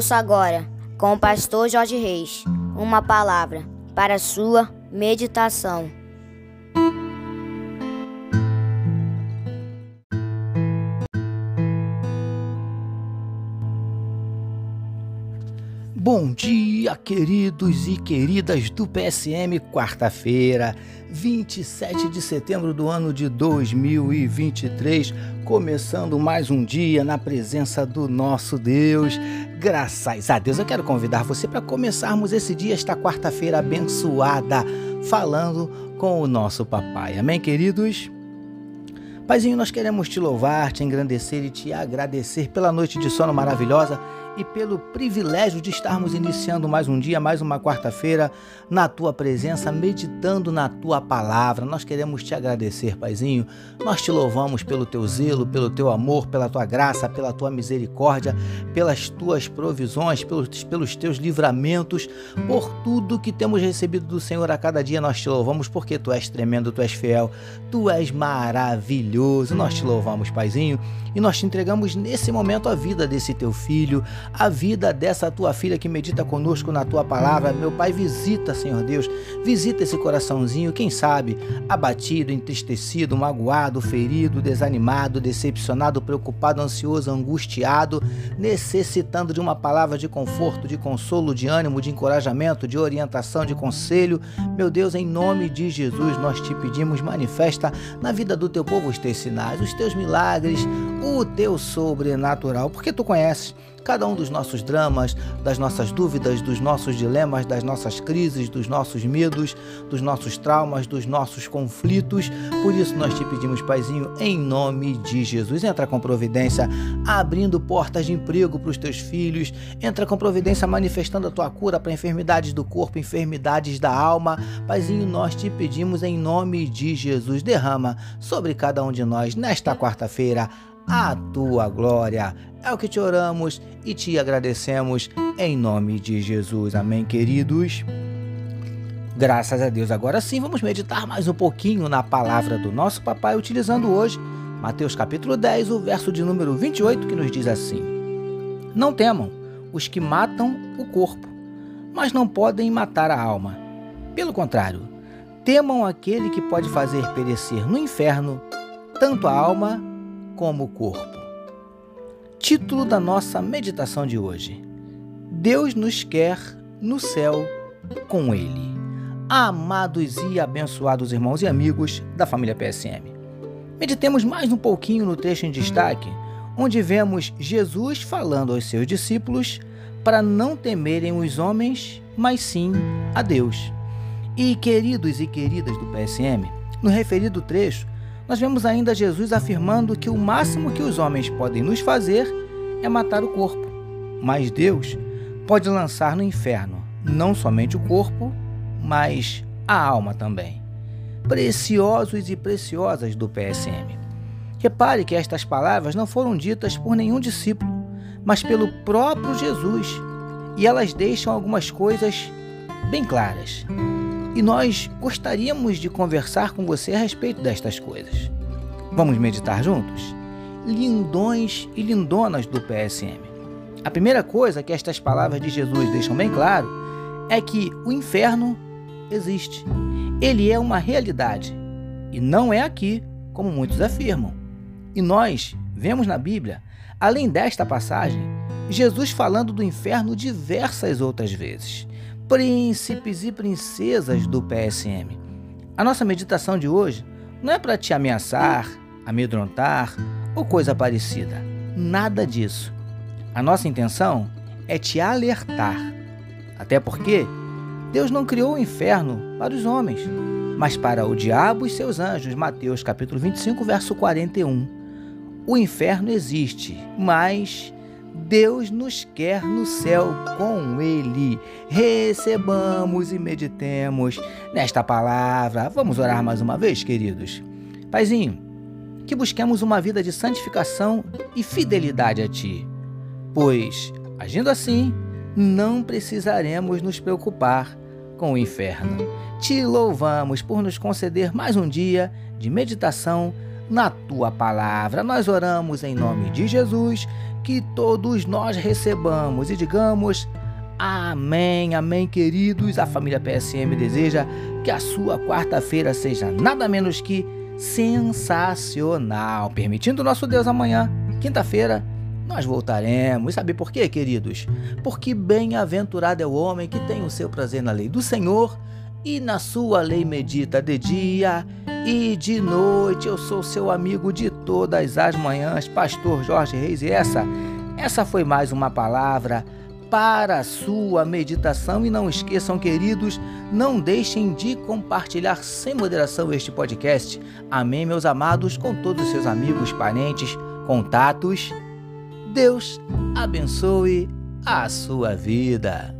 Ouça agora, com o pastor Jorge Reis, uma palavra para sua meditação. Bom dia, queridos e queridas do PSM, quarta-feira, 27 de setembro do ano de 2023, começando mais um dia na presença do nosso Deus. Graças a Deus, eu quero convidar você para começarmos esse dia, esta quarta-feira abençoada, falando com o nosso papai. Amém, queridos? Paizinho, nós queremos te louvar, te engrandecer e te agradecer pela noite de sono maravilhosa e pelo privilégio de estarmos iniciando mais um dia, mais uma quarta-feira, na tua presença, meditando na tua palavra. Nós queremos te agradecer, Paizinho. Nós te louvamos pelo teu zelo, pelo teu amor, pela tua graça, pela tua misericórdia, pelas tuas provisões, pelos, pelos teus livramentos, por tudo que temos recebido do Senhor a cada dia. Nós te louvamos porque tu és tremendo, tu és fiel, tu és maravilhoso. Nós te louvamos, Paizinho, e nós te entregamos nesse momento a vida desse teu filho a vida dessa tua filha que medita conosco na tua palavra. Meu Pai, visita, Senhor Deus, visita esse coraçãozinho, quem sabe, abatido, entristecido, magoado, ferido, desanimado, decepcionado, preocupado, ansioso, angustiado, necessitando de uma palavra de conforto, de consolo, de ânimo, de encorajamento, de orientação, de conselho. Meu Deus, em nome de Jesus, nós te pedimos, manifesta na vida do teu povo os teus sinais, os teus milagres, o teu sobrenatural, porque tu conheces cada um dos nossos dramas, das nossas dúvidas, dos nossos dilemas, das nossas crises, dos nossos medos, dos nossos traumas, dos nossos conflitos. Por isso nós te pedimos, Paizinho, em nome de Jesus, entra com providência, abrindo portas de emprego para os teus filhos, entra com providência manifestando a tua cura para enfermidades do corpo, enfermidades da alma. Paizinho, nós te pedimos em nome de Jesus, derrama sobre cada um de nós nesta quarta-feira a tua glória. É o que te oramos e te agradecemos em nome de Jesus. Amém, queridos. Graças a Deus. Agora sim, vamos meditar mais um pouquinho na palavra do nosso papai, utilizando hoje Mateus capítulo 10, o verso de número 28, que nos diz assim: Não temam os que matam o corpo, mas não podem matar a alma. Pelo contrário, temam aquele que pode fazer perecer no inferno tanto a alma como o corpo. Título da nossa meditação de hoje: Deus nos quer no céu com Ele. Amados e abençoados irmãos e amigos da família PSM. Meditemos mais um pouquinho no trecho em destaque, onde vemos Jesus falando aos seus discípulos para não temerem os homens, mas sim a Deus. E queridos e queridas do PSM, no referido trecho, nós vemos ainda Jesus afirmando que o máximo que os homens podem nos fazer é matar o corpo, mas Deus pode lançar no inferno não somente o corpo, mas a alma também. Preciosos e preciosas do PSM. Repare que estas palavras não foram ditas por nenhum discípulo, mas pelo próprio Jesus, e elas deixam algumas coisas bem claras e nós gostaríamos de conversar com você a respeito destas coisas. Vamos meditar juntos? Lindões e lindonas do PSM. A primeira coisa que estas palavras de Jesus deixam bem claro é que o inferno existe. Ele é uma realidade e não é aqui, como muitos afirmam. E nós vemos na Bíblia, além desta passagem, Jesus falando do inferno diversas outras vezes príncipes e princesas do PSM. A nossa meditação de hoje não é para te ameaçar, amedrontar ou coisa parecida. Nada disso. A nossa intenção é te alertar. Até porque Deus não criou o inferno para os homens, mas para o diabo e seus anjos. Mateus capítulo 25, verso 41. O inferno existe, mas Deus nos quer no céu com Ele. Recebamos e meditemos nesta palavra. Vamos orar mais uma vez, queridos. Paizinho, que busquemos uma vida de santificação e fidelidade a Ti, pois, agindo assim, não precisaremos nos preocupar com o inferno. Te louvamos por nos conceder mais um dia de meditação na tua palavra. Nós oramos em nome de Jesus, que todos nós recebamos e digamos. Amém, amém, queridos. A família PSM deseja que a sua quarta-feira seja nada menos que sensacional. Permitindo nosso Deus amanhã, quinta-feira, nós voltaremos. Sabe por quê, queridos? Porque bem-aventurado é o homem que tem o seu prazer na lei do Senhor e na sua lei medita de dia e de noite. Eu sou seu amigo de todas as manhãs, pastor Jorge Reis, e essa essa foi mais uma palavra para a sua meditação. E não esqueçam, queridos, não deixem de compartilhar sem moderação este podcast. Amém, meus amados, com todos os seus amigos, parentes, contatos. Deus abençoe a sua vida.